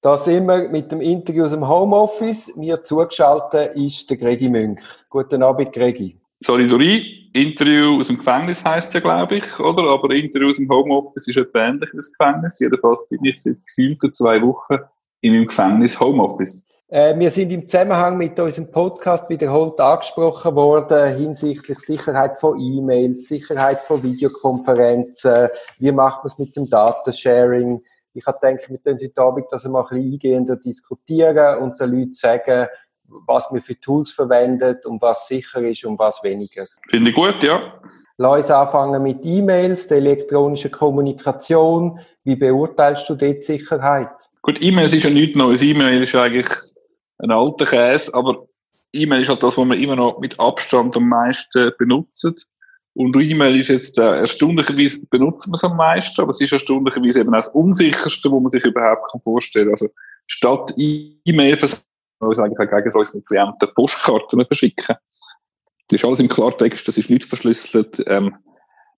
Da sind wir mit dem Interview aus dem Homeoffice. Mir zugeschaltet ist der Gregi Münch. Guten Abend, Gregi. Sorry, Dori. Interview aus dem Gefängnis heisst es ja, glaube ich, oder? Aber Interview aus dem Homeoffice ist etwa ähnlich wie das Gefängnis. Jedenfalls bin ich seit gefühlten zwei Wochen in meinem Gefängnis Homeoffice. Äh, wir sind im Zusammenhang mit unserem Podcast wiederholt angesprochen worden hinsichtlich Sicherheit von E-Mails, Sicherheit von Videokonferenzen, wie macht man es mit dem Datasharing. Ich habe gedacht, wir können heute Abend das mal ein bisschen eingehender diskutieren und den Leuten sagen, was wir für Tools verwenden und was sicher ist und was weniger. Finde ich gut, ja. Lass uns anfangen mit E-Mails, der elektronischen Kommunikation. Wie beurteilst du dort Sicherheit? Gut, E-Mails ist ja nichts Neues. E-Mail ist eigentlich ein alter Käse, aber E-Mail ist halt das, was man immer noch mit Abstand am meisten benutzt. Und E-Mail ist jetzt, äh, erstaunlicherweise benutzen wir es am meisten, aber es ist erstaunlicherweise eben auch das unsicherste, wo man sich überhaupt kann vorstellen kann. Also, statt E-Mail versuchen wir uns eigentlich gegen unseren Klienten Postkarten verschicken. Das ist alles im Klartext, das ist nicht verschlüsselt. Ähm,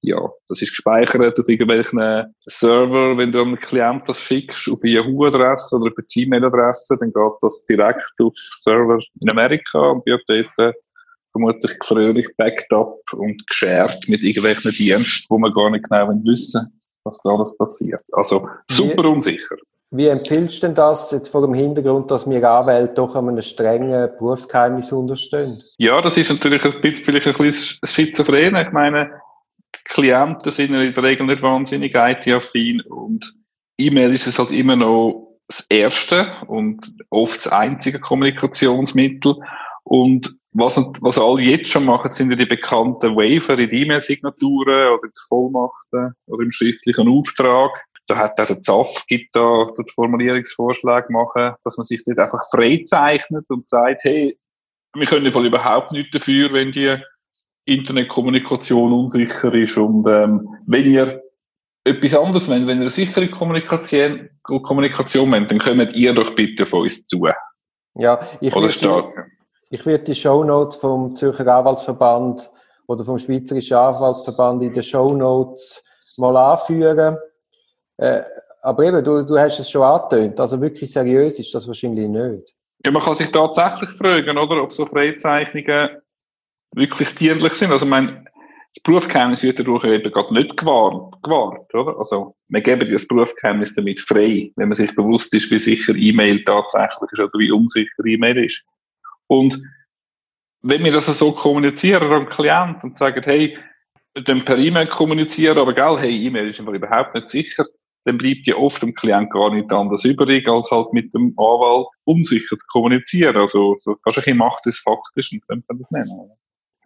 ja, das ist gespeichert auf irgendwelchen Server. Wenn du einem Klient das schickst, auf eine Yahoo-Adresse oder auf eine Gmail-Adresse, dann geht das direkt auf Server in Amerika und wird dort vermutlich fröhlich backed up und geshared mit irgendwelchen Diensten, wo man gar nicht genau wissen was da alles passiert. Also super wie, unsicher. Wie empfiehlst du denn das jetzt vor dem Hintergrund, dass wir Anwälte doch einem strengen Berufsgeheimnis unterstehen? Ja, das ist natürlich ein bisschen, vielleicht ein bisschen schizophren. Ich meine, die Klienten sind in der Regel nicht wahnsinnig IT-affin und E-Mail ist es halt immer noch das erste und oft das einzige Kommunikationsmittel. Und was, was alle jetzt schon machen, sind ja die bekannten Waiver in E-Mail-Signaturen oder die Vollmachten oder im schriftlichen Auftrag. Da hat auch der ZAF gibt da den Formulierungsvorschlag machen, dass man sich dort einfach freizeichnet und sagt, hey, wir können voll überhaupt nichts dafür, wenn die Internetkommunikation unsicher ist und ähm, wenn ihr etwas anderes wollt, wenn ihr eine sichere Kommunikation, Kommunikation wollt, dann kommt ihr doch bitte von uns zu. Ja, ich Oder würde, ich werde die Shownotes vom Zürcher Anwaltsverband oder vom Schweizerischen Anwaltsverband in den Shownotes mal anführen. Äh, aber eben, du, du hast es schon angetönt, also wirklich seriös ist das wahrscheinlich nicht. Ja, man kann sich tatsächlich fragen, oder, ob so Freizeichnungen wirklich dienlich sind. Also, mein, das Berufsgeheimnis wird dadurch eben gerade nicht gewahrt, gewahrt, oder? Also, wir geben das Berufsgeheimnis damit frei, wenn man sich bewusst ist, wie sicher E-Mail tatsächlich ist oder wie unsicher E-Mail ist. Und wenn wir das so kommunizieren am Klient und sagen, hey, können per E-Mail kommunizieren, aber gell, hey, E-Mail ist einfach überhaupt nicht sicher, dann bleibt ja oft dem Klient gar nicht anders übrig, als halt mit dem Anwalt unsicher zu kommunizieren. Also, so kannst du ein bisschen Macht des Faktisch und man das nennen.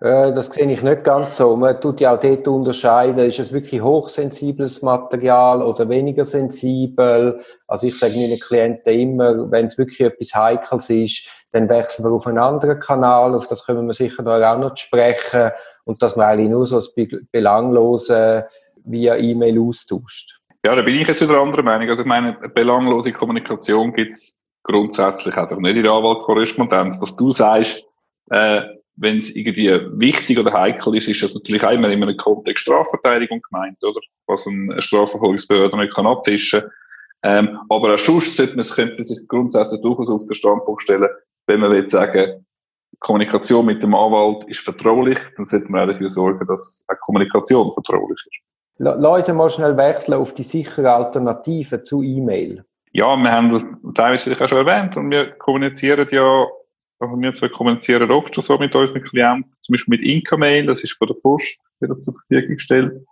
Äh, das sehe ich nicht ganz so. Man tut ja auch dort unterscheiden, ist es wirklich hochsensibles Material oder weniger sensibel. Also ich sage meinen Klienten immer, wenn es wirklich etwas Heikles ist, dann wechseln wir auf einen anderen Kanal, auf das können wir sicher auch noch sprechen und dass man eigentlich nur so das Belanglose via E-Mail austauscht. Ja, da bin ich jetzt wieder anderer Meinung. Also ich meine, belanglose Kommunikation gibt es grundsätzlich auch nicht in der Anwaltkorrespondenz. Was du sagst, äh, wenn es irgendwie wichtig oder heikel ist, ist das natürlich einmal in einem Kontext Strafverteidigung gemeint, oder? Was eine Strafverfolgungsbehörde nicht kann abfischen. Ähm, aber auch sonst sollte könnte man sich grundsätzlich durchaus auf den Standpunkt stellen, wenn man will sagen, Kommunikation mit dem Anwalt ist vertraulich, dann sollte man auch dafür sorgen, dass auch Kommunikation vertraulich ist. Lass uns mal schnell wechseln auf die sichere Alternative zu E-Mail. Ja, wir haben das teilweise auch schon erwähnt und wir kommunizieren ja also wir zwei kommunizieren oft schon so mit unseren Klienten, zum Beispiel mit Inka-Mail, das ist von der Post wieder zur Verfügung gestellt.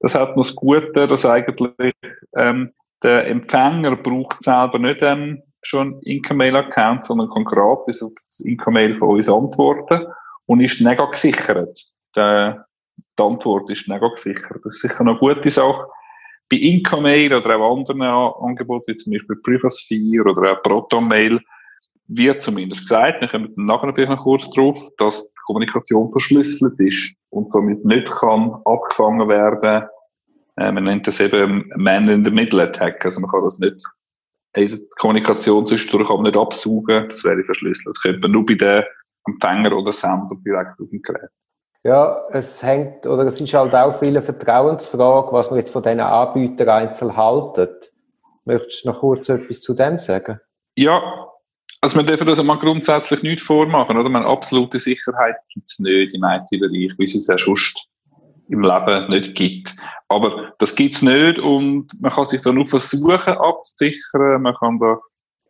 Das hat noch das Gute, dass eigentlich ähm, der Empfänger braucht selber nicht ähm, schon Inka-Mail-Account, sondern kann gratis auf das Inka-Mail von uns antworten und ist nicht gesichert. Der, die Antwort ist nicht gesichert. Das ist sicher eine gute Sache. Bei Inka-Mail oder auch anderen Angeboten, wie zum Beispiel Privasphere oder auch Proton-Mail, wird zumindest gesagt, wir kommen nachher natürlich noch kurz drauf, dass die Kommunikation verschlüsselt ist und somit nicht kann abgefangen werden. Äh, man nennt das eben Man in the Middle Attack. Also man kann das nicht, also die Kommunikation zwischendurch aber nicht absaugen, das wäre verschlüsselt. Das könnte man nur bei den Empfänger oder Sender direkt auf dem Gerät. Ja, es hängt, oder es ist halt auch viele Vertrauensfrage, was man jetzt von diesen Anbietern einzeln haltet. Möchtest du noch kurz etwas zu dem sagen? Ja, also wir dürfen uns mal grundsätzlich nicht vormachen, oder? Man absolute Sicherheit gibt es nicht im IT-Bereich, wie es ja sonst im Leben nicht gibt. Aber das gibt es nicht und man kann sich da nur versuchen abzusichern. Man kann da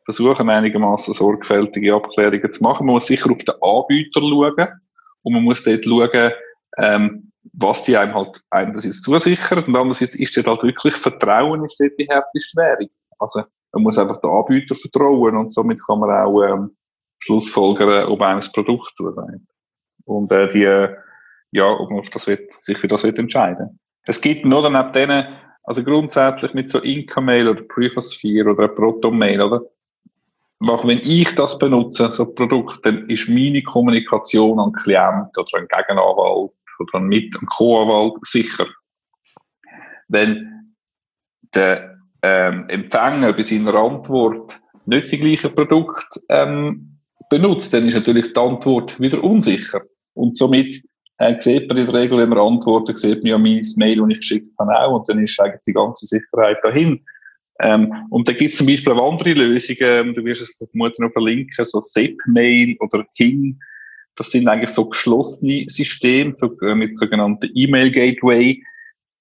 versuchen, einigermaßen sorgfältige Abklärungen zu machen. Man muss sicher auf den Anbieter schauen und man muss dort schauen, ähm, was die einem halt einerseits zusichern und andererseits ist dort halt wirklich Vertrauen ist dort die härteste Währung. Also man muss einfach den Anbieter vertrauen und somit kann man auch ähm, Schlussfolgern, ob einem das Produkt zusagt. Und äh, die, ja, ob man das wird, sich für das wird entscheiden. Es gibt nur dann ab denen, also grundsätzlich mit so Inca-Mail oder Privasphere oder Proton-Mail, oder? Auch wenn ich das benutze, so ein Produkt, dann ist meine Kommunikation an Klient oder an Gegenanwalt oder an Mit- und Co-Anwalt sicher. Wenn der ähm, Empfänger bei seiner Antwort nicht die gleichen Produkte ähm, benutzt, dann ist natürlich die Antwort wieder unsicher. Und somit äh, sieht man in der Regel, wenn man antwortet, sieht man ja mein Mail, das ich geschickt habe, auch. Und dann ist eigentlich die ganze Sicherheit dahin. Ähm, und da gibt es zum Beispiel auch andere Lösungen, du wirst es vermutlich noch verlinken, so Zip-Mail oder KIN. Das sind eigentlich so geschlossene Systeme, so, äh, mit sogenannten E-Mail-Gateway,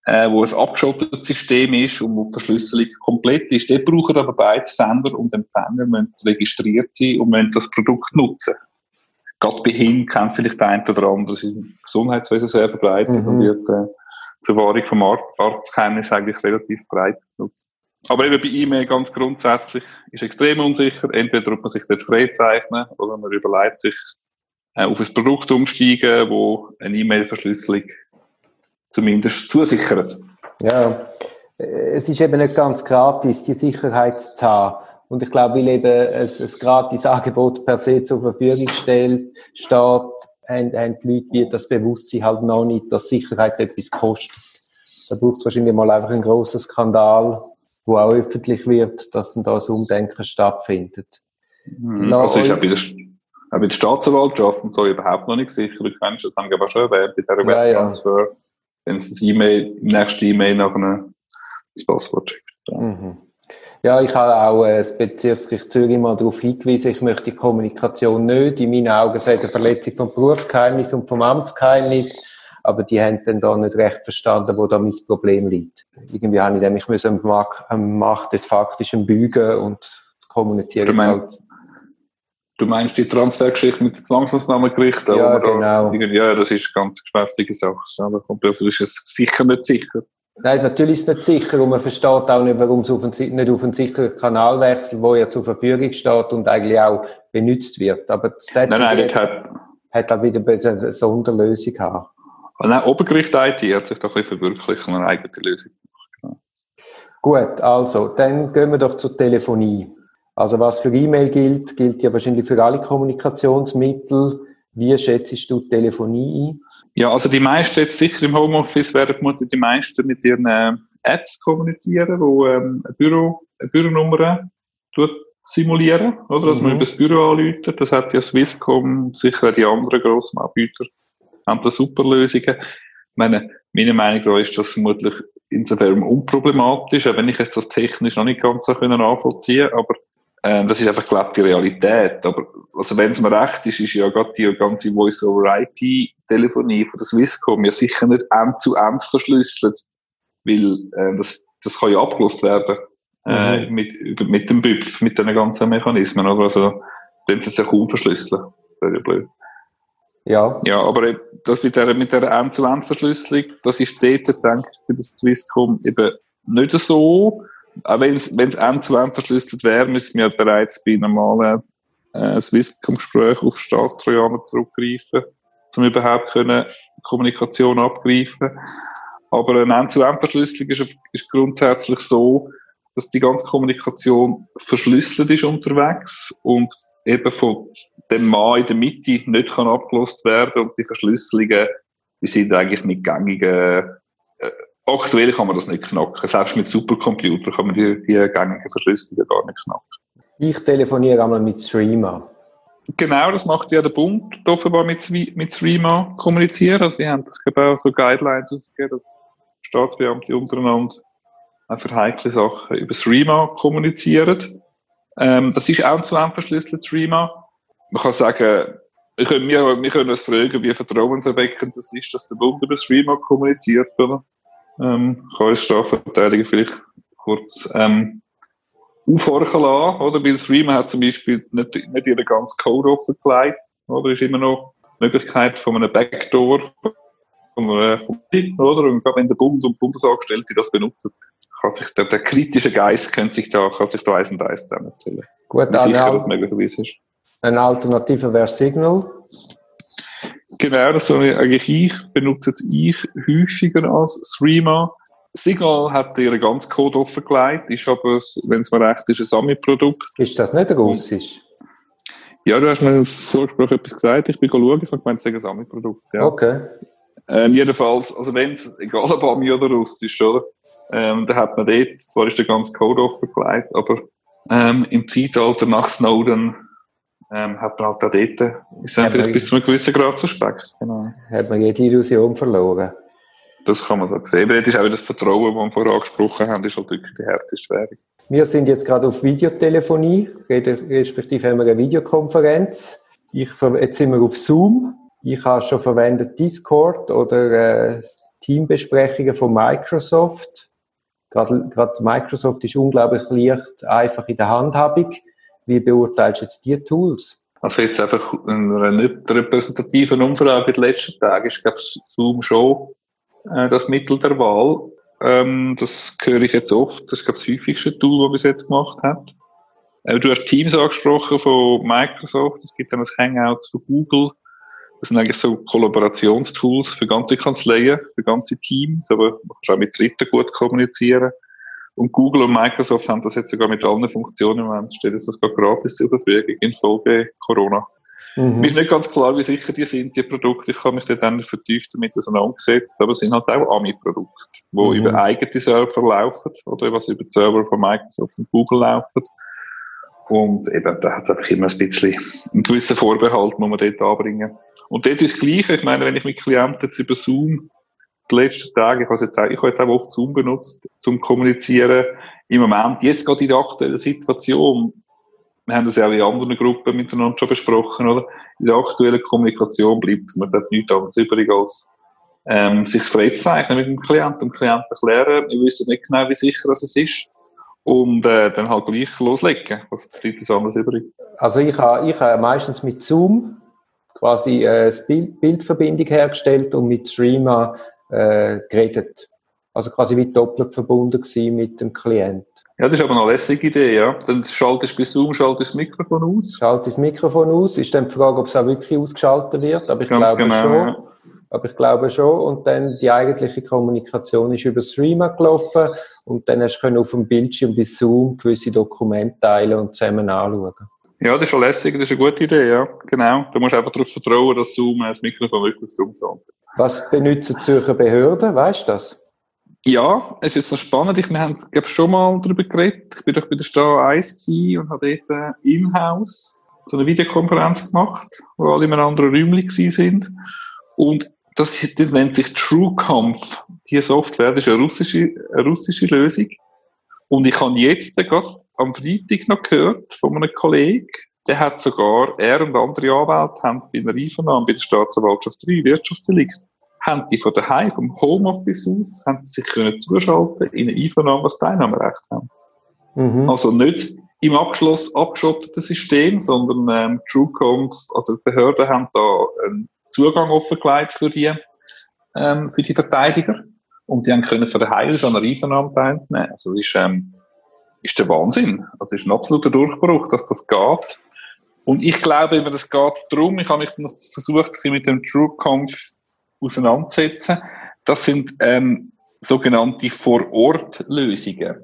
äh, wo ein abgeschottetes System ist und wo die Verschlüsselung komplett ist. Dort brauchen aber beide Sender und Empfänger müssen registriert sein und müssen das Produkt nutzen. Gerade bei kennt vielleicht der eine oder andere, das ist im Gesundheitswesen sehr verbreitet mhm. und wird äh, zur Wahrung vom Arztgeheimnis eigentlich relativ breit genutzt. Aber eben bei E-Mail ganz grundsätzlich ist extrem unsicher. Entweder ob man sich dort freizeichnen oder man überlegt sich, äh, auf ein Produkt umsteigen, wo eine E-Mail-Verschlüsselung zumindest zusichert. Ja, es ist eben nicht ganz gratis, die Sicherheit zu haben. Und ich glaube, weil eben ein, ein gratis Angebot per se zur Verfügung stellt, steht, haben, haben die Leute wie das Bewusstsein halt noch nicht, dass Sicherheit etwas kostet. Da braucht es wahrscheinlich mal einfach einen grossen Skandal, wo auch öffentlich wird, dass dann da ein Umdenken stattfindet. Mhm. Also ist auch bei, der, auch bei der Staatsanwaltschaft und so überhaupt noch nicht sicher. Du kennst das, haben wir aber schon erwähnt, bei der ja, Webtransfer, ja. wenn es das E-Mail, im nächsten E-Mail nach einem das Passwort schickt. Mhm. Ja, ich habe auch äh, das Bezirksgericht Zürich mal darauf hingewiesen, ich möchte die Kommunikation nicht. In meinen Augen sei eine Verletzung vom Berufsgeheimnis und vom Amtsgeheimnis aber die haben dann da nicht recht verstanden, wo da mein Problem liegt. Irgendwie habe ich dann mich müssen am Macht des Faktischen bügen und kommunizieren. Du, mein, halt. du meinst die Transfergeschichte mit dem Zwangsmaßnahmengericht? Ja, genau. Da, ja, das ist eine ganz gespässige Sache. Ja, da kommt das ist es sicher nicht sicher. Nein, natürlich ist es nicht sicher und man versteht auch nicht, warum es auf einen, nicht auf einen sicheren Kanal wechselt, wo ja zur Verfügung steht und eigentlich auch benutzt wird. Aber das nein, nein, das hat, hat halt wieder eine Sonderlösung haben. Und dann Obergericht IT hat sich doch ein bisschen verwirklicht und eine eigene Lösung gemacht. Genau. Gut, also, dann gehen wir doch zur Telefonie. Also was für E-Mail gilt, gilt ja wahrscheinlich für alle Kommunikationsmittel. Wie schätzt du Telefonie ein? Ja, also die meisten jetzt sicher im Homeoffice werden vermutlich die meisten mit ihren äh, Apps kommunizieren, wo ähm, eine, Büro, eine Büronummer tut simulieren, oder? Dass mhm. man über das Büro anläutert. Das hat ja Swisscom, sicher auch die anderen grossen Anbieter haben da super Lösungen. Ich meine, meiner Meinung nach ist das vermutlich insofern unproblematisch, auch wenn ich jetzt das technisch noch nicht ganz so können nachvollziehen aber ähm, das ist einfach gelebte Realität. Aber also wenn es mir recht ist, ist ja gerade die ganze Voice-over-IP-Telefonie von der Swisscom ja sicher nicht end-zu-end -end verschlüsselt, weil äh, das, das kann ja abgelöst werden äh, mhm. mit, mit dem BÜPF, mit den ganzen Mechanismen. Oder? Also, wenn sie es ja kaum verschlüsseln. Das wäre ja blöd. Ja. Ja, aber das mit der, mit der End-zu-End-Verschlüsselung, das ist dort, denke ich, bei der Swisscom eben nicht so. Auch wenn es End-zu-End verschlüsselt wäre, müssen wir bereits bei normalen äh, Swisscom-Gesprächen auf Staatstrojaner zurückgreifen, um überhaupt können Kommunikation abgreifen. Aber eine End-zu-End-Verschlüsselung ist, ist grundsätzlich so, dass die ganze Kommunikation verschlüsselt ist unterwegs und eben von dem Mann in der Mitte nicht kann abgelost werden und die Verschlüsselungen, die sind eigentlich mit gängigen, äh, aktuell kann man das nicht knacken. Selbst mit Supercomputern kann man die, die gängigen Verschlüsselungen gar nicht knacken. Ich telefoniere einmal mit Streamer. Genau, das macht ja der Bund offenbar mit, mit Streamer kommunizieren. Also, die haben das auch so Guidelines ausgegeben, dass Staatsbeamte untereinander für heikle Sachen über Streamer kommunizieren. Ähm, das ist auch zu verschlüsselt, Streamer. Man kann sagen, wir können, wir, wir können uns fragen, wie vertrauenserweckend das ist, dass der Bund über Streamer kommuniziert, oder? Ähm, kann uns Strafverteidiger vielleicht kurz ähm, aufhorchen lassen, oder? Weil Streamer hat zum Beispiel nicht, nicht ihren ganzen Code offengelegt, oder? Ist immer noch die Möglichkeit von einem Backdoor, von einer, von, oder? Und gerade wenn der Bund und Bundesangestellte das benutzen, kann sich der, der kritische Geist könnte sich da, kann sich da eins und eins zusammenzählen. Gut, Wie sicher das möglicherweise ist. Eine Alternative wäre Signal. Genau, das soll eigentlich ich, benutze jetzt ich häufiger als Streamer. Signal hat ihren ganzen Code offengelegt, ist aber, wenn es mir recht ist, ein Sami-Produkt. Ist das nicht ein Russisch? Ja, du hast mir vorgesprochen etwas gesagt, ich bin schauen, ich habe gemeint, es ist ein Sami-Produkt. Ja. Okay. Ähm, jedenfalls, also wenn es, egal ob Ami oder Russisch, oder? Ähm, da hat man dort, zwar ist der ganze Code offengelegt, aber ähm, im Zeitalter nach Snowden ähm, hat man halt auch dort, ist dann vielleicht bis zu einem gewissen Grad suspekt. Genau. Hat man jede Illusion verloren. Das kann man so sehen. Aber das ist auch das Vertrauen, das wir vorher angesprochen haben, ist halt wirklich die härteste Währung. Wir sind jetzt gerade auf Videotelefonie, respektive haben wir eine Videokonferenz. Ich, jetzt sind wir auf Zoom. Ich habe schon verwendet Discord oder äh, Teambesprechungen von Microsoft. Gerade, gerade Microsoft ist unglaublich leicht, einfach in der Handhabung. Wie beurteilst du jetzt die Tools? Also jetzt einfach in einer nicht repräsentativen Umfrage in den letzten Tagen ist, glaube ich, Zoom schon äh, das Mittel der Wahl. Ähm, das höre ich jetzt oft. Das ist, glaube ich, das häufigste Tool, das bis jetzt gemacht hat. Äh, du hast Teams angesprochen von Microsoft. Es gibt dann das Hangouts von Google. Das sind eigentlich so Kollaborationstools für ganze Kanzleien, für ganze Teams, aber man kann auch mit Dritten gut kommunizieren. Und Google und Microsoft haben das jetzt sogar mit allen Funktionen Moment, steht das gerade gratis zur Verfügung infolge Corona. Mhm. Mir ist nicht ganz klar, wie sicher die sind, die Produkte. Ich habe mich dann vertieft damit auseinandergesetzt, aber es sind halt auch AMI-Produkte, die mhm. über eigene Server laufen oder was über die Server von Microsoft und Google laufen. Und eben, da hat es einfach immer ein bisschen einen gewissen Vorbehalt, muss man dort anbringen. Und dort ist das Gleiche. Ich meine, wenn ich mit Klienten jetzt über Zoom die letzten Tage, ich habe jetzt ich habe jetzt auch oft Zoom benutzt, zum Kommunizieren. Im Moment, jetzt gerade in der aktuellen Situation, wir haben das ja auch in anderen Gruppen miteinander schon besprochen, oder? In der aktuellen Kommunikation bleibt mir dort nichts anderes übrig als, ähm, sich freizeichnen mit dem Klienten, dem Klienten erklären. Wir wissen nicht genau, wie sicher das ist. Und, äh, dann halt gleich loslegen. Was bleibt das anderes übrig? Also ich habe, ich habe meistens mit Zoom quasi äh, Bild, Bildverbindung hergestellt und mit Streamer äh, geredet. Also quasi wie doppelt verbunden gewesen mit dem Klient. Ja, das ist aber eine lässige Idee, ja. Dann schaltest du bei Zoom schaltest das Mikrofon aus. Schaltest das Mikrofon aus. Ist dann die Frage, ob es auch wirklich ausgeschaltet wird. Aber ich Ganz glaube genau, schon. Ja. Aber ich glaube schon. Und dann die eigentliche Kommunikation ist über Streamer gelaufen. Und dann hast du auf dem Bildschirm bei Zoom gewisse Dokumente teilen und zusammen anschauen. Ja, das ist schon lässig. Das ist eine gute Idee, ja. Genau. Du musst einfach darauf vertrauen, dass Zoom das Mikrofon wirklich stumm schaltet. Was benutzen Zürcher Behörden? Weißt du das? Ja, es ist jetzt noch spannend. Ich, wir haben, glaube schon mal darüber geredet. Ich bin doch bei der Stahl 1 und habe dort äh, in-house so eine Videokonferenz gemacht, wo alle in einem anderen Räumchen sind. Und das, das nennt sich TrueConf. Die Software, das ist eine russische, eine russische Lösung. Und ich habe jetzt gerade am Freitag noch gehört von einem Kollegen, der hat sogar, er und andere Anwälte haben bei einer Einvernahme bei der Staatsanwaltschaft 3 Wirtschaftsdelikt haben die von daheim, vom Homeoffice aus, haben sie sich können zuschalten in eine Einvernahme, was Teilnahmerecht haben. Mhm. Also nicht im Abschluss abgeschotteten System, sondern ähm, TrueConf oder die Behörden haben da einen Zugang offengelegt für die, ähm, für die Verteidiger. Und die haben können von daheim aus an einer Einvernahme teilnehmen. Also das ist, ähm, ist der Wahnsinn. Das ist ein absoluter Durchbruch, dass das geht. Und ich glaube, immer, das geht darum, ich habe mich noch versucht, mit dem TrueConf auseinandersetzen. Das sind ähm, sogenannte Vor-Ort-Lösungen.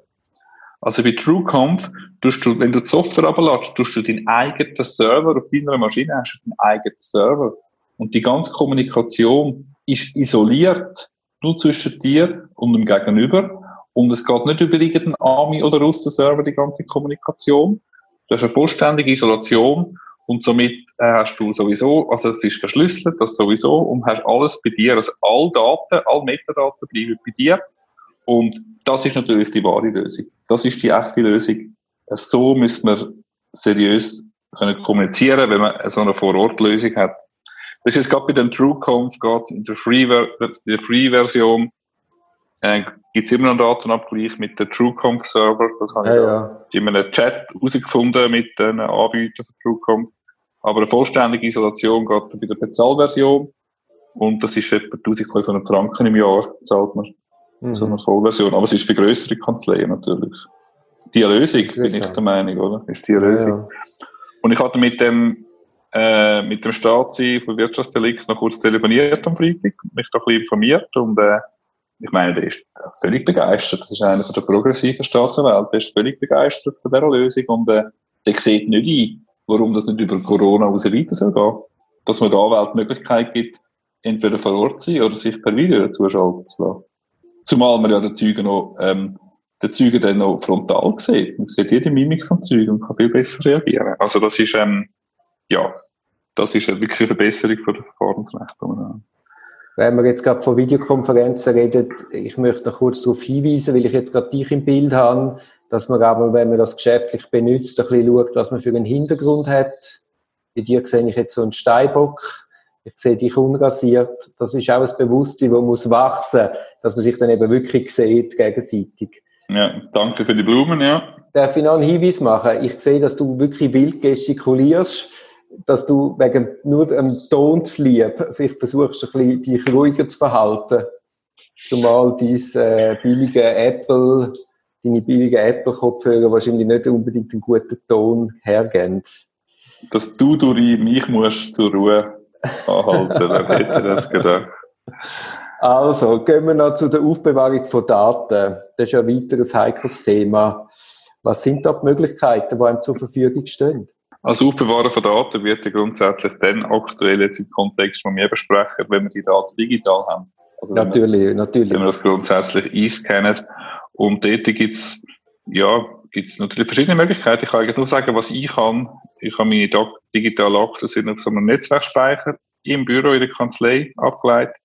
Also bei TrueConf, tust du, wenn du die Software abladest, tust du deinen eigenen Server auf deiner Maschine, hast du deinen eigenen Server. Und die ganze Kommunikation ist isoliert, nur zwischen dir und dem Gegenüber. Und es geht nicht über irgendeinen Army- oder Russen-Server, die ganze Kommunikation. Du hast eine vollständige Isolation und somit äh, hast du sowieso, also es ist verschlüsselt, das sowieso, und hast alles bei dir, also alle Daten, alle Metadaten bleiben bei dir. Und das ist natürlich die wahre Lösung. Das ist die echte Lösung. So müssen wir seriös können kommunizieren, wenn man so eine Vor-Ort-Lösung hat. Das ist gerade bei dem TrueConf, geht in der Free-Version, äh, gibt es immer noch einen Datenabgleich mit dem TrueConf-Server. Das habe ja, ich ja. in einem Chat herausgefunden mit den Anbietern von TrueConf. Aber eine vollständige Isolation geht bei der Bezahlversion. Und das ist etwa 1500 Franken im Jahr, zahlt man. Mhm. So eine Vollversion. Aber es ist für größere Kanzleien natürlich. Die Lösung, bin ich der Meinung, oder? Ist die Lösung. Ja, Und ich hatte mit dem, äh, mit dem Staatsi von Wirtschaftsdelikt noch kurz telefoniert am Freitag, mich da ein bisschen informiert und, äh, ich meine, der ist völlig begeistert. Das ist einer der progressiven Staatsanwälte. Der ist völlig begeistert von dieser Lösung und, äh, der sieht nicht ein, warum das nicht über Corona raus weiter soll gehen. Dass man der Anwalt die Möglichkeit gibt, entweder vor Ort zu sein oder sich per Video zuschalten zu lassen. Zumal man ja den Zeugen noch, ähm, den Zeugen dann noch frontal sieht. Man sieht jede Mimik vom Zeugen und kann viel besser reagieren. Also das ist, ähm, ja, das ist wirklich eine Verbesserung von der Verfahrensrechte. Wenn wir jetzt gerade von Videokonferenzen reden, ich möchte noch kurz darauf hinweisen, weil ich jetzt gerade dich im Bild habe, dass man aber, wenn man das geschäftlich benutzt, ein bisschen schaut, was man für einen Hintergrund hat. Bei dir sehe ich jetzt so einen Steinbock. Ich sehe dich unrasiert. Das ist auch ein Bewusstsein, das muss wachsen, dass man sich dann eben wirklich sieht, gegenseitig. Ja, danke für die Blumen, ja. Darf ich noch einen Hinweis machen? Ich sehe, dass du wirklich wild gestikulierst, dass du wegen nur dem Ton zu lieb, vielleicht versuchst ein bisschen dich ruhiger zu verhalten. Zumal dein äh, billige Apple, deine billigen Apple-Kopfhörer wahrscheinlich nicht unbedingt einen guten Ton hergeben. Dass du durch mich musst zur Ruhe anhalten, wer hätte das gedacht? Also, gehen wir noch zu der Aufbewahrung von Daten. Das ist ja ein weiteres heikles Thema. Was sind da die Möglichkeiten, die einem zur Verfügung stehen? Also Aufbewahren von Daten wird ja grundsätzlich dann aktuell jetzt im Kontext, den wir besprechen, wenn wir die Daten digital haben. Also natürlich, wir, natürlich. Wenn wir das grundsätzlich einscannen. Und dort gibt's ja, gibt's natürlich verschiedene Möglichkeiten. Ich kann eigentlich nur sagen, was ich kann. Ich habe meine digitalen Akten sind auf so einem Netzwerkspeicher im Büro, in der Kanzlei abgeleitet.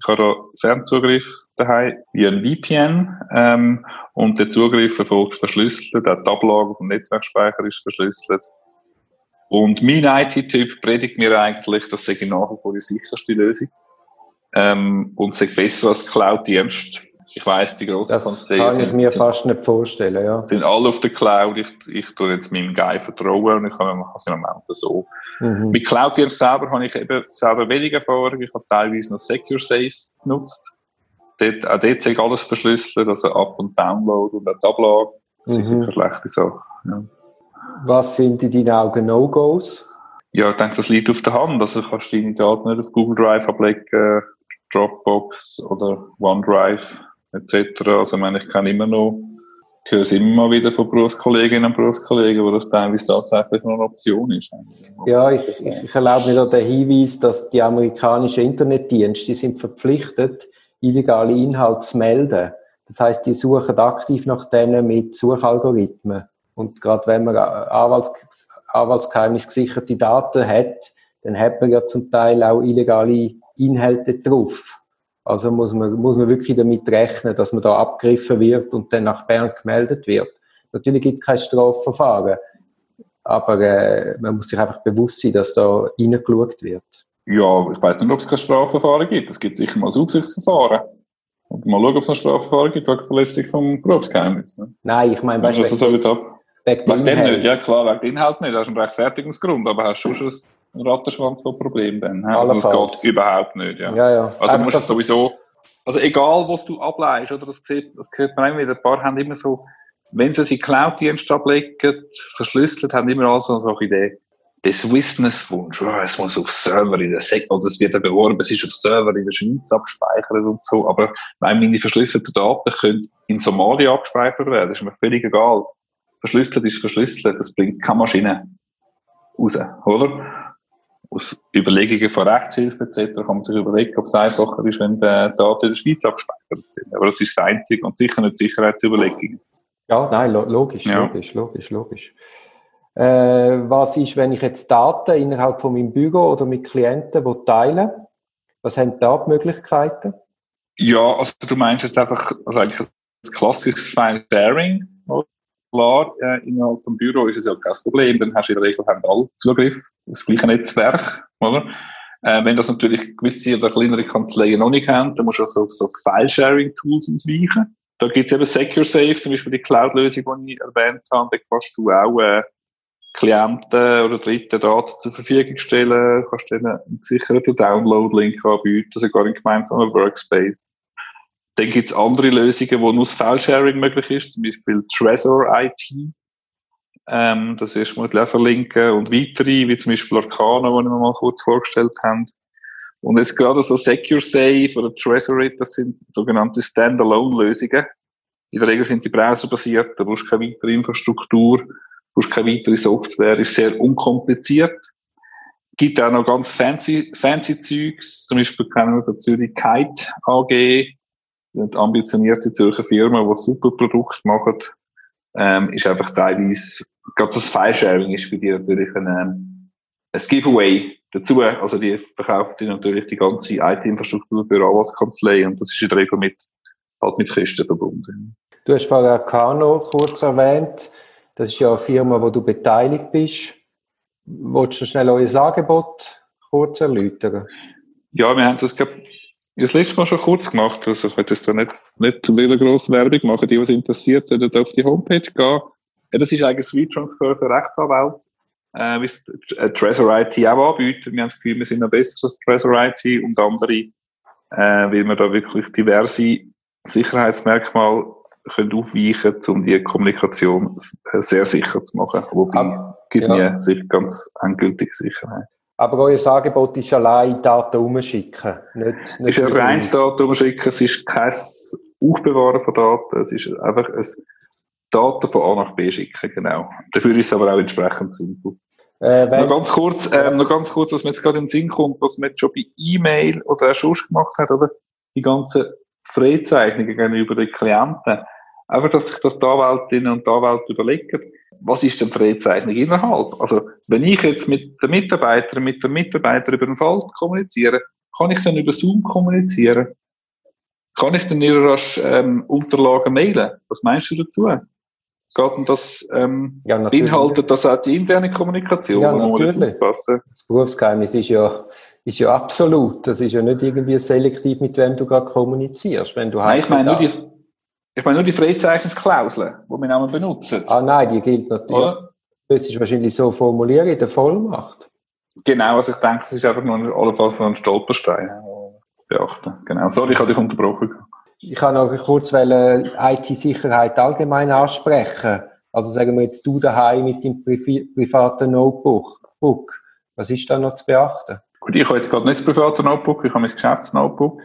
Ich habe da Fernzugriff daheim wie ein VPN ähm, und der Zugriff erfolgt verschlüsselt. Auch die Ablage vom Netzwerkspeicher ist verschlüsselt. Und mein IT-Typ predigt mir eigentlich, das sei nach wie vor die sicherste Lösung ähm, und sei besser als Cloud-Dienst. Ich weiss, die grossen Kanzleien kann ich mir sind, fast nicht vorstellen, ja. Sind alle auf der Cloud. Ich, ich tue jetzt meinem Guy vertrauen und ich habe es im Moment so. Mhm. Mit Cloud-Dienst selber habe ich eben selber weniger Erfahrung. Ich habe teilweise noch Secure Safe genutzt. Dort, auch dort ich alles verschlüsselt, also Up- und Download und auch die Ablage. Das mhm. ist eine schlechte Sache. Ja. Was sind in deinen Augen No-Gos? Ja, ich denke, das liegt auf der Hand. Also kannst du deine Daten nicht auf Google Drive ablegen, Dropbox oder OneDrive etc. Also ich meine, ich kann immer noch, ich höre es immer mal wieder von Berufskolleginnen und Berufskollegen, wo das teilweise tatsächlich noch eine Option ist. Ja, ich, ich, ich erlaube mir da den Hinweis, dass die amerikanischen Internetdienste, die sind verpflichtet, illegale Inhalte zu melden. Das heißt, die suchen aktiv nach denen mit Suchalgorithmen. Und gerade wenn man Anwalts Anwaltsgeheimnis gesicherte Daten hat, dann hat man ja zum Teil auch illegale Inhalte drauf. Also muss man, muss man wirklich damit rechnen, dass man da abgegriffen wird und dann nach Bern gemeldet wird. Natürlich gibt es kein Strafverfahren, aber äh, man muss sich einfach bewusst sein, dass da reingeschaut wird. Ja, ich weiß nicht, ob es kein Strafverfahren gibt. Es gibt sicher mal ein Aufsichtsverfahren. Und mal schauen, ob es ein Strafverfahren gibt wegen Verletzung vom Berufsgeheimnis. Ne? Nein, ich meine, weißt du, also, so wegen, wegen dem nicht, ja klar, wegen dem Inhalt nicht. Das ist ein Rechtfertigungsgrund, aber hast du schon ein Rattenschwanz von Problemen dann. Also das geht überhaupt nicht, ja. ja, ja. Also du musst sowieso, also egal, was du ableist, oder das, sieht, das gehört man immer wieder, ein paar haben immer so, wenn sie sie Cloud-Dienst ablegen, verschlüsselt, haben immer also so eine Idee, der Swissness-Wunsch, oh, es muss auf Server in der Sek oder es wird ja beworben, es ist auf Server in der Schweiz abgespeichert und so, aber wenn meine verschlüsselten Daten können in Somalia abgespeichert werden, ist mir völlig egal. Verschlüsselt ist verschlüsselt, das bringt keine Maschine raus, oder? aus Überlegungen von Rechtshilfe etc. kann man sich überlegen, ob es einfacher ist, wenn die Daten in der Schweiz abgespeichert sind. Aber das ist das Einzige und sicher nicht Sicherheitsüberlegungen. Ja, nein, logisch, ja. logisch, logisch, logisch. Äh, was ist, wenn ich jetzt Daten innerhalb von meinem Büro oder mit Klienten teile? Was haben da die Möglichkeiten? Ja, also du meinst jetzt einfach, also eigentlich klassisches File-Sharing. Klar, äh, innerhalb vom Büro ist es ja kein Problem, dann hast du in der Regel haben alle Zugriff auf das gleiche Netzwerk, oder? Äh, wenn das natürlich gewisse oder kleinere Kanzleien noch nicht haben, dann musst du also so File-Sharing-Tools ausweichen. Da gibt es eben SecureSafe, zum Beispiel die Cloud-Lösung, die ich erwähnt habe. Da kannst du auch äh, Klienten oder Dritten Daten zur Verfügung stellen, kannst denen einen gesicherten Download-Link anbieten, sogar in gemeinsamen Workspace. Dann gibt es andere Lösungen, wo nur das File-Sharing möglich ist, zum Beispiel Trezor IT. Ähm, das ist mal verlinken und weitere, wie zum Beispiel Arcana, die wir mal kurz vorgestellt haben. Und jetzt gerade so SecureSafe oder Trezorit, das sind sogenannte Standalone-Lösungen. In der Regel sind die browserbasiert, da brauchst du keine weitere Infrastruktur, brauchst keine weitere Software, ist sehr unkompliziert. Gibt auch noch ganz fancy, fancy Zeugs. Zum Beispiel kennen wir von Zürich Kite AG. Eine ambitionierte Zürcher Firma, die super Produkte macht. Ähm, ist einfach teilweise, gerade das File-Sharing ist für die natürlich ein, ähm, ein Giveaway dazu. Also die verkaufen sie natürlich die ganze IT-Infrastruktur für Anwaltskanzlei und das ist in der Regel mit, halt mit Kosten verbunden. Du hast vorher Kano kurz erwähnt. Das ist ja eine Firma, wo du beteiligt bist. Wolltest du schnell euer Angebot kurz erläutern? Ja, wir haben das, glaub, das letzte Mal schon kurz gemacht. Also ich will jetzt da nicht, nicht zu viel grosse Werbung machen. Die, was interessiert, dort auf die Homepage gehen. Das ist eigentlich Sweet Transfer für Rechtsanwälte, äh, wie es äh, Trezor IT auch anbietet. Wir haben das Gefühl, wir sind noch besser als Trezor IT und andere, äh, weil wir da wirklich diverse Sicherheitsmerkmale können aufweichen um die Kommunikation sehr sicher zu machen. Wobei, ah, gibt ja. mir ganz endgültige Sicherheit. Aber euer Angebot ist allein Daten umschicken, nicht, nicht ist ein reines Daten umschicken, es ist kein Aufbewahren von Daten, es ist einfach ein Daten von A nach B schicken, genau. Dafür ist es aber auch entsprechend simpel. Äh, noch ganz kurz, ähm, noch ganz kurz, was mir jetzt gerade in den Sinn kommt, was man jetzt schon bei E-Mail oder auch schon gemacht hat, oder? Die ganzen Freizeichnungen gegenüber den Klienten. Einfach, dass sich das die Anwältinnen und die Anwälte überlegen, was ist denn Freizeichnung innerhalb? Also, wenn ich jetzt mit der Mitarbeiterin, mit dem Mitarbeiter über den Fall kommuniziere, kann ich dann über Zoom kommunizieren? Kann ich dann ihre ähm, Unterlagen mailen? Was meinst du dazu? Geht denn das, ähm, ja, beinhaltet das auch die interne Kommunikation? Ja, natürlich. Das Berufsgeheimnis ist ja, ist ja absolut. Das ist ja nicht irgendwie selektiv, mit wem du gerade kommunizierst. Wenn du Nein, ich meine nur die, ich meine nur die Freizeichnungsklausel, die wir auch benutzen. Ah nein, die gilt natürlich. Oder? Das ist wahrscheinlich so formulieren in der Vollmacht. Genau, also ich denke, das ist einfach nur allenfalls noch ein Stolperstein beachten. Genau. Sorry, ich habe dich unterbrochen. Ich kann noch kurz IT-Sicherheit allgemein ansprechen. Also sagen wir jetzt du daheim mit dem privaten Notebook. Was ist da noch zu beachten? Gut, ich habe jetzt gerade nicht das private Notebook, ich habe mein Geschäftsnotebook.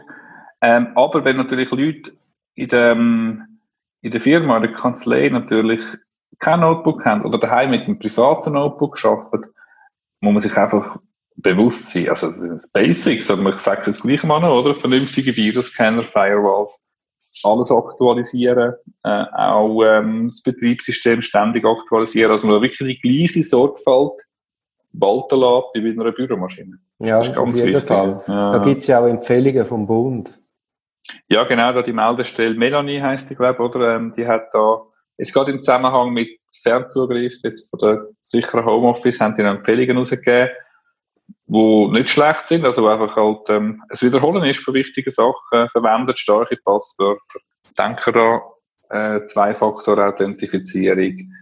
Ähm, aber wenn natürlich Leute in, dem, in der Firma, in der Kanzlei natürlich kein Notebook haben oder daheim mit einem privaten Notebook arbeiten, muss man sich einfach bewusst sein. Also, das sind Basics, aber man sagt es jetzt gleich mal noch, oder? Vernünftige Virusscanner, Firewalls, alles aktualisieren, äh, auch ähm, das Betriebssystem ständig aktualisieren, also man wirklich die gleiche Sorgfalt walten lässt wie bei einer Büromaschine. Ja, das ist ganz auf jeden wichtig. Fall. Ja. Da gibt es ja auch Empfehlungen vom Bund. Ja, genau, da die Meldestelle. Melanie heißt die, glaube ich, oder? Ähm, die hat da, jetzt gerade im Zusammenhang mit Fernzugriff, jetzt von der sicheren Homeoffice, haben die Empfehlungen rausgegeben, die nicht schlecht sind, also einfach halt ähm, es Wiederholen ist von wichtigen Sachen, verwendet starke Passwörter, denken da äh, Zwei-Faktor-Authentifizierung,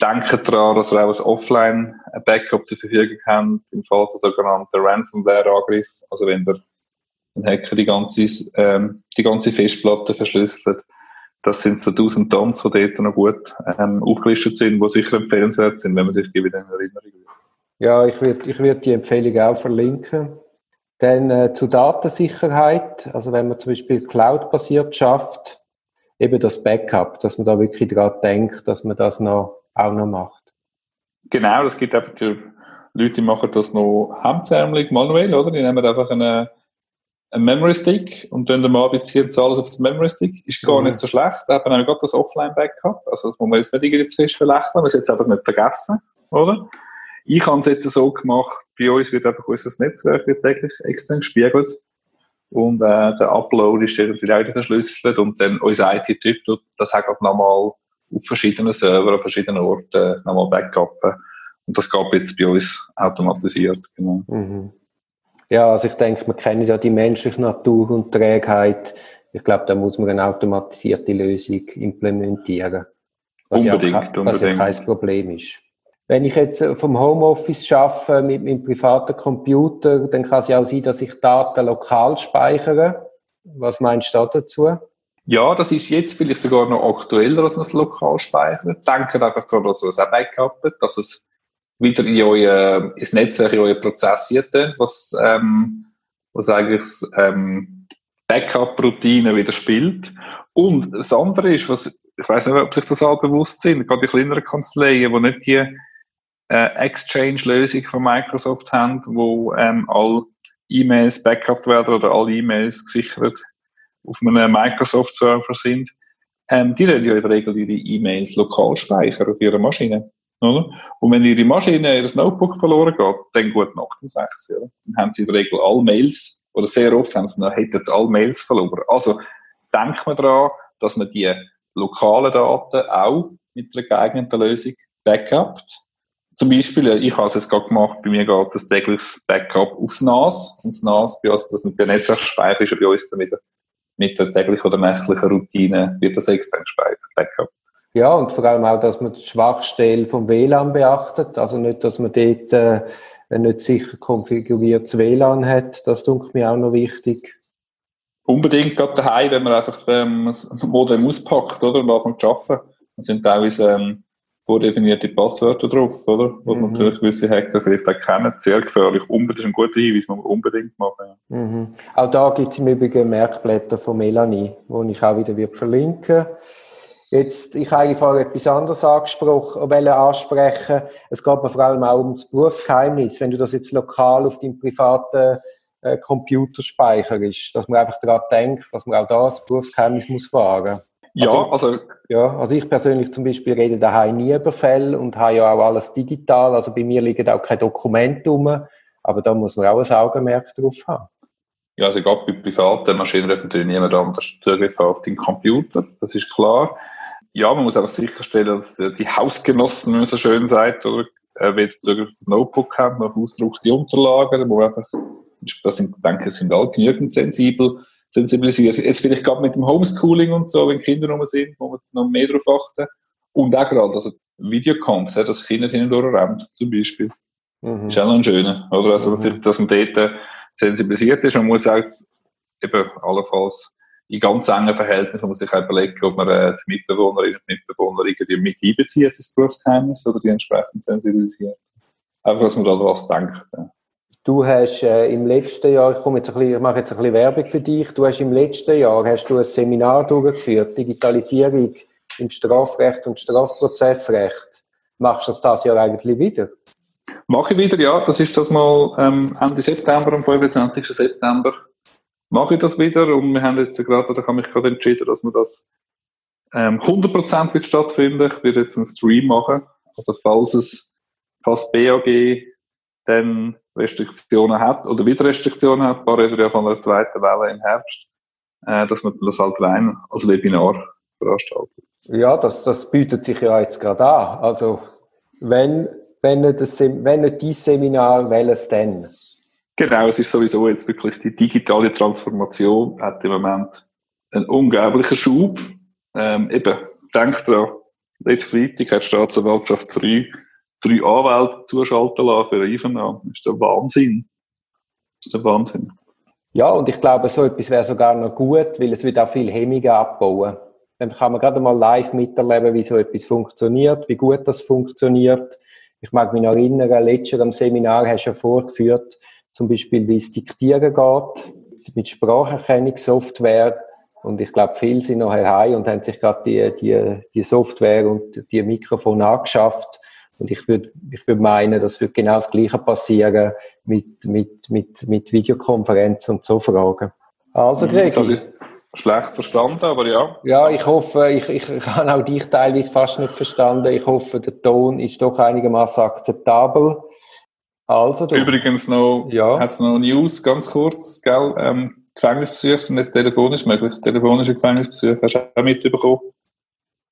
denken daran, dass wir auch ein Offline-Backup zur Verfügung haben, im Fall von sogenannten Ransomware-Angriff, also wenn der ein Hacker die ganze, ähm, die ganze Festplatte verschlüsselt. Das sind so 1000 Tons, die dort noch gut ähm, aufgelistet sind, die sicher empfehlenswert sind, wenn man sich die wieder in Erinnerung will. Ja, ich würde ich würd die Empfehlung auch verlinken. Dann äh, zu Datensicherheit, also wenn man zum Beispiel Cloud-basiert schafft, eben das Backup, dass man da wirklich daran denkt, dass man das noch, auch noch macht. Genau, das gibt einfach die Leute, die machen das noch hemdsärmelig, manuell, oder? Die nehmen einfach eine ein Memory Stick und dann mal beziehen alles auf den Memory Stick. Ist gar mhm. nicht so schlecht. Da haben wir gerade das Offline-Backup. Also das muss man jetzt nicht irgendwie zu fest belächeln. Man muss jetzt einfach nicht vergessen, oder? Ich habe es jetzt so gemacht, bei uns wird einfach unser Netzwerk wird täglich extern gespiegelt. und äh, der Upload ist dann natürlich auch verschlüsselt und dann unser IT-Typ tut das auch nochmal auf verschiedenen Servern, an verschiedenen Orten nochmal backuppen. Und das gab jetzt bei uns automatisiert. Genau. Mhm. Ja, also ich denke, man kennt ja die menschliche Natur und Trägheit. Ich glaube, da muss man eine automatisierte Lösung implementieren. Was unbedingt, ja, kein, was unbedingt. ja kein Problem ist. Wenn ich jetzt vom Homeoffice schaffe mit meinem privaten Computer, dann kann es ja auch sein, dass ich Daten lokal speichere. Was meinst du dazu? Ja, das ist jetzt vielleicht sogar noch aktueller, als man es lokal speichert. Denkt einfach daran, dass ihr es auch backupt, dass es wieder in euer, ins Netzwerk, in euer Prozess was, ähm, was eigentlich ähm, Backup-Routine wieder spielt. Und das andere ist, was, ich weiß nicht, ob sich das alle bewusst sind, gerade die kleineren Kanzleien, die nicht die äh, Exchange-Lösung von Microsoft haben, wo ähm, alle E-Mails backupt werden oder alle E-Mails gesichert auf einem Microsoft-Server sind, ähm, die werden ja in der Regel ihre E-Mails lokal speichern auf ihrer Maschine. Oder? Und wenn ihre Maschine, ihr Notebook verloren geht, dann gut Nacht um 6 Uhr. Dann haben sie in der Regel alle Mails, oder sehr oft haben sie noch, hätten sie alle Mails verloren. Also, denkt man daran, dass man die lokalen Daten auch mit einer geeigneten Lösung backupt. Zum Beispiel, ich habe es jetzt gerade gemacht, bei mir geht das tägliches Backup aufs NAS. Und das NAS, bei uns, das mit der Netzwerkspeicher ist ja bei uns dann wieder mit der täglichen oder nächtlichen Routine wird das extern gespeichert, Backup. Ja, und vor allem auch, dass man die Schwachstelle vom WLAN beachtet. Also nicht, dass man dort äh, ein nicht sicher konfiguriertes WLAN hat. Das tut mir auch noch wichtig. Unbedingt gerade daheim, wenn man einfach ähm, das Modem auspackt oder, und anfängt zu arbeiten. Das sind teilweise ähm, vordefinierte Passwörter drauf, oder? Wo mhm. natürlich gewisse Hacker vielleicht auch kennen. Sehr gefährlich. Unbedingt, das ist ein guter Hinweis, muss man unbedingt machen. Mhm. Auch da gibt es im Übrigen Merkblätter von Melanie, die ich auch wieder verlinken Jetzt, ich habe vorher etwas anderes angesprochen, ansprechen. Es geht mir vor allem auch um das Berufsgeheimnis. Wenn du das jetzt lokal auf deinem privaten äh, Computer speicherst, dass man einfach daran denkt, dass man auch da das Berufsgeheimnis muss wahren. Ja, also, also, ja, also ich persönlich zum Beispiel rede daheim nie über Fälle und habe ja auch alles digital. Also bei mir liegen auch keine Dokumente rum, aber da muss man auch ein Augenmerk drauf haben. Ja, also gerade bei privaten Maschinen natürlich niemand anders Zugriff auf den Computer, das ist klar. Ja, man muss einfach sicherstellen, dass die Hausgenossen, wie man so schön sagt, oder, äh, weder Notebook haben, noch ausgedruckte Unterlagen, wo einfach, das sind, denke ich, sind alle genügend sensibel sensibilisiert. Jetzt vielleicht gerade mit dem Homeschooling und so, wenn Kinder rum sind, wo man noch mehr darauf achten. Und auch gerade, also Videokampf, dass Kinder hindurch rennt, zum Beispiel. Mhm. Ist auch noch ein schöner, oder? Also, dass, mhm. dass man dort äh, sensibilisiert ist und muss auch eben allenfalls in ganz engen Verhältnissen man muss sich auch überlegen, ob man äh, die Mitbewohnerinnen und Mitbewohner irgendwie mit einbezieht, das Berufsgeheimnis, oder die entsprechend sensibilisiert. Einfach, dass man da was denkt. Ja. Du hast äh, im letzten Jahr, ich, komme jetzt ein bisschen, ich mache jetzt ein bisschen Werbung für dich, du hast im letzten Jahr hast du ein Seminar durchgeführt, Digitalisierung im Strafrecht und Strafprozessrecht. Machst du das dieses Jahr eigentlich wieder? Mache ich wieder, ja. Das ist das mal ähm, Ende September, am 25. September mache ich das wieder und wir haben jetzt gerade, da habe ich gerade entschieden, dass wir das ähm, 100% wird stattfinden. Ich werde jetzt einen Stream machen. Also falls es, falls BAG dann Restriktionen hat oder wieder Restriktionen hat, war reden ja von einer zweiten Welle im Herbst, äh, dass man das halt rein als Webinar veranstaltet. Ja, das, das bietet sich ja jetzt gerade an. Also wenn, wenn nicht, das, wenn nicht dieses Seminar, welches denn? Genau, es ist sowieso jetzt wirklich die digitale Transformation hat im Moment einen unglaublichen Schub. Ähm, eben, denkt dran, letzten Freitag hat die Staatsanwaltschaft drei drei Anwälte zuschalten lassen für eine Einvernahme. Das ist der Wahnsinn. Das ist der Wahnsinn. Ja, und ich glaube, so etwas wäre sogar noch gut, weil es wird auch viel Hemmungen abbauen. Dann kann man gerade mal live miterleben, wie so etwas funktioniert, wie gut das funktioniert. Ich mag mich noch erinnern, letztes am Seminar hast du ja vorgeführt, zum Beispiel, wie es Diktieren geht, mit Spracherkennungssoftware. Und ich glaube, viele sind noch heim und haben sich gerade die, die, die Software und die Mikrofone angeschafft und ich würde ich würd meinen, das wird genau das Gleiche passieren mit, mit, mit, mit Videokonferenzen und so Fragen. Also, Gregi. Schlecht verstanden, aber ja. Ja, ich hoffe, ich, ich, ich habe auch dich teilweise fast nicht verstanden. Ich hoffe, der Ton ist doch einigermaßen akzeptabel. Also, du, Übrigens noch, ja. hat es noch News, ganz kurz, gell? Ähm, Gefängnisbesuche sind jetzt telefonisch möglich. Telefonische Gefängnisbesuche hast du auch mitbekommen.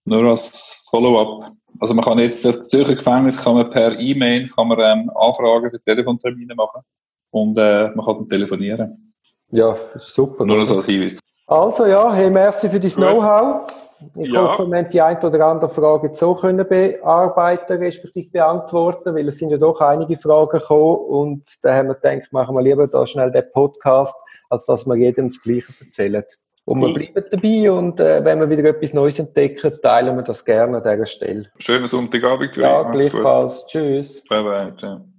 Nur als Follow-up. Also man kann jetzt das Zürcher Gefängnis kann man per E-Mail kann man ähm, Anfragen für Telefontermine machen und äh, man kann dann telefonieren. Ja, super. Nur so als Hinweis. Also ja, hey, merci für dein Know-how. Ich ja. hoffe, wir haben die ein oder andere Frage so können bearbeiten, respektive beantworten, weil es sind ja doch einige Fragen gekommen und da haben wir gedacht, machen wir lieber da schnell den Podcast, als dass wir jedem das Gleiche erzählen. Und cool. wir bleiben dabei und äh, wenn wir wieder etwas Neues entdecken, teilen wir das gerne an dieser Stelle. Schönen Sonntagabend. Ja, gleichfalls. Tschüss. Bye bye. Ciao.